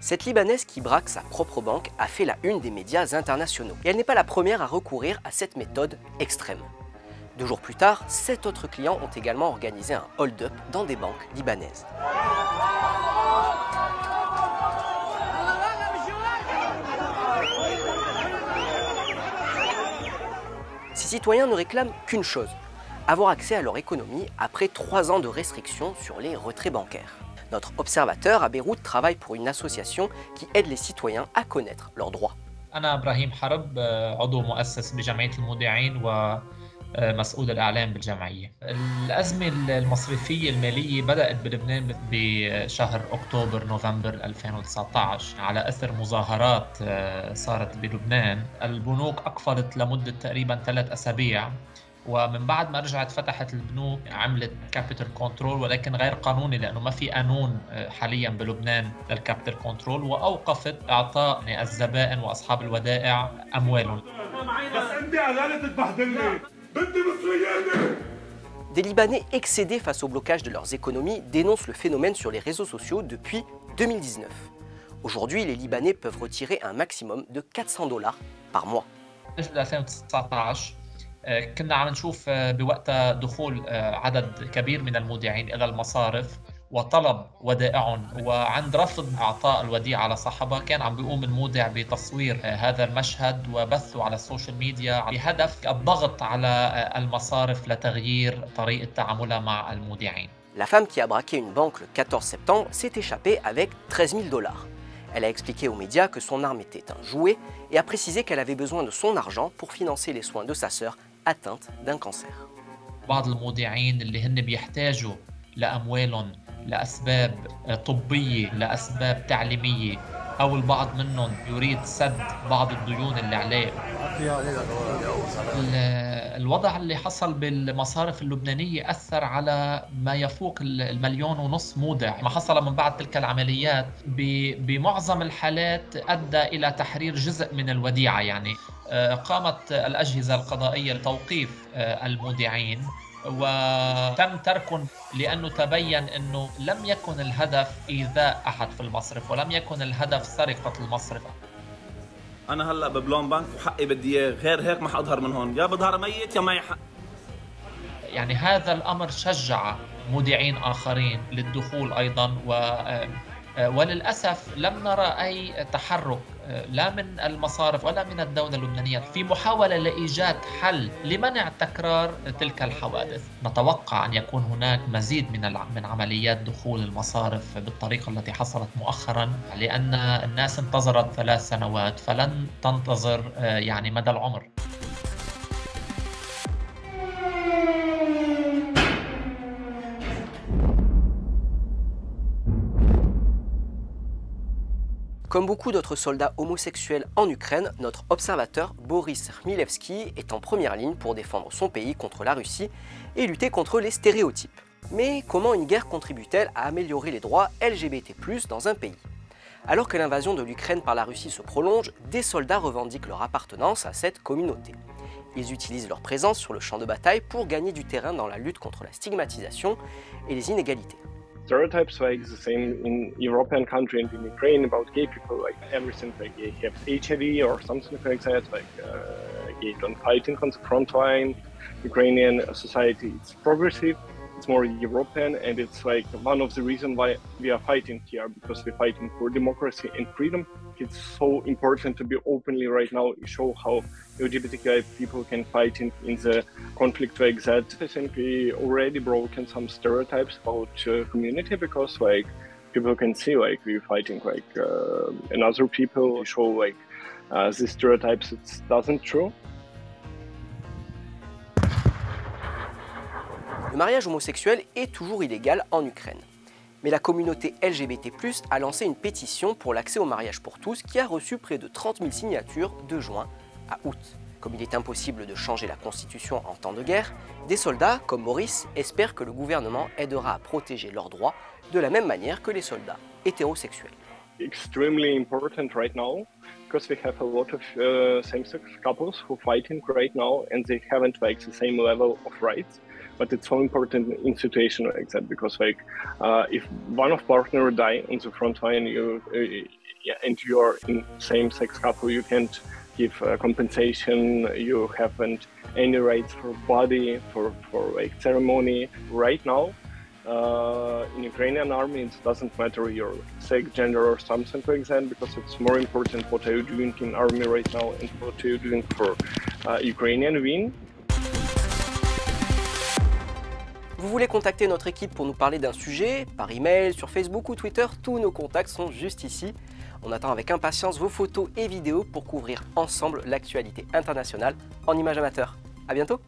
Cette Libanaise qui braque sa propre banque a fait la une des médias internationaux. Et elle n'est pas la première à recourir à cette méthode extrême. Deux jours plus tard, sept autres clients ont également organisé un hold-up dans des banques libanaises. Citoyens ne réclament qu'une chose, avoir accès à leur économie après trois ans de restrictions sur les retraits bancaires. Notre observateur à Beyrouth travaille pour une association qui aide les citoyens à connaître leurs droits. المودعين ومسؤول الإعلام بالجمعية. الأزمة المصرفية المالية بدأت بلبنان بشهر أكتوبر نوفمبر 2019 على أثر مظاهرات صارت بلبنان. البنوك أقفلت لمدة تقريبا ثلاث أسابيع ومن بعد ما رجعت فتحت البنوك عملت كابيتال كنترول ولكن غير قانوني لأنه ما في قانون حاليا بلبنان للكابيتال كنترول وأوقفت إعطاء الزبائن وأصحاب الودائع أموالهم بس عندي علاله تبهدلني Des Libanais excédés face au blocage de leurs économies dénoncent le phénomène sur les réseaux sociaux depuis 2019. Aujourd'hui, les Libanais peuvent retirer un maximum de 400 dollars par mois. 2019 كنا عم نشوف بوقتها دخول عدد كبير من المودعين الى المصارف وطلب ودائعهم وعند رفض اعطاء الوديعه على صاحبها كان عم بيقوم المودع بتصوير هذا المشهد وبثه على السوشيال ميديا بهدف الضغط على المصارف لتغيير طريقه تعاملها مع المودعين. La femme qui a braqué une banque le 14 septembre s'est échappée avec 13 000 dollars. Elle a expliqué aux médias que son arme était un jouet et a précisé qu'elle avait besoin de son argent pour financer les soins de sa sœur atteinte d'un cancer. بعض المودعين اللي هن بيحتاجوا لأموالهم لأسباب طبية لأسباب تعليمية. أو البعض منهم يريد سد بعض الديون اللي عليه. الوضع اللي حصل بالمصارف اللبنانية أثر على ما يفوق المليون ونص مودع. ما حصل من بعد تلك العمليات بمعظم الحالات أدى إلى تحرير جزء من الوديعة يعني. قامت الأجهزة القضائية لتوقيف المودعين. وتم تركهم لأنه تبين أنه لم يكن الهدف إيذاء أحد في المصرف ولم يكن الهدف سرقة المصرف. أنا هلأ ببلون بنك وحقي بدي إياه غير هيك ما حأظهر من هون. يا بظهر ميت يا معي حق يعني هذا الأمر شجع مودعين آخرين للدخول أيضا و وللأسف لم نرى أي تحرك. لا من المصارف ولا من الدولة اللبنانية في محاولة لإيجاد حل لمنع تكرار تلك الحوادث. نتوقع أن يكون هناك مزيد من من عمليات دخول المصارف بالطريقة التي حصلت مؤخرا لأن الناس انتظرت ثلاث سنوات فلن تنتظر يعني مدى العمر. Comme beaucoup d'autres soldats homosexuels en Ukraine, notre observateur Boris Khmilevski est en première ligne pour défendre son pays contre la Russie et lutter contre les stéréotypes. Mais comment une guerre contribue-t-elle à améliorer les droits LGBT+ dans un pays? Alors que l'invasion de l'Ukraine par la Russie se prolonge, des soldats revendiquent leur appartenance à cette communauté. Ils utilisent leur présence sur le champ de bataille pour gagner du terrain dans la lutte contre la stigmatisation et les inégalités. Stereotypes like the same in European country and in Ukraine about gay people, like everything like they have HIV or something like that, like uh, gay don't fight in the front line. Ukrainian society it's progressive, it's more European, and it's like one of the reasons why we are fighting here because we're fighting for democracy and freedom. It's so important to be openly right now, show how LGBTQI people can fight in, in the conflict like that. I think we already broken some stereotypes about uh, community because like people can see like we're fighting like uh, another people show like uh, these stereotypes it doesn't true. Le mariage homosexuel est toujours illégal en Ukraine. Mais la communauté LGBT+, a lancé une pétition pour l'accès au mariage pour tous qui a reçu près de 30 000 signatures de juin à août. Comme il est impossible de changer la constitution en temps de guerre, des soldats, comme Maurice, espèrent que le gouvernement aidera à protéger leurs droits de la même manière que les soldats hétérosexuels. Extremely important right now because we have a lot of uh, same-sex couples who fighting right now and they haven't like the same level of rights. But it's so important in situation like that because like uh, if one of partner die on the front line you uh, and you are in same-sex couple you can't give uh, compensation you haven't any rights for body for for like ceremony. Right now uh, in Ukrainian army, it doesn't matter your sex, gender, or something like that, because it's more important what are you doing in army right now and what are you doing for uh, Ukrainian win. Vous voulez contacter notre équipe pour nous parler d'un sujet, par email, sur Facebook ou Twitter, tous nos contacts sont juste ici. On attend avec impatience vos photos et vidéos pour couvrir ensemble l'actualité internationale en images amateurs. A bientôt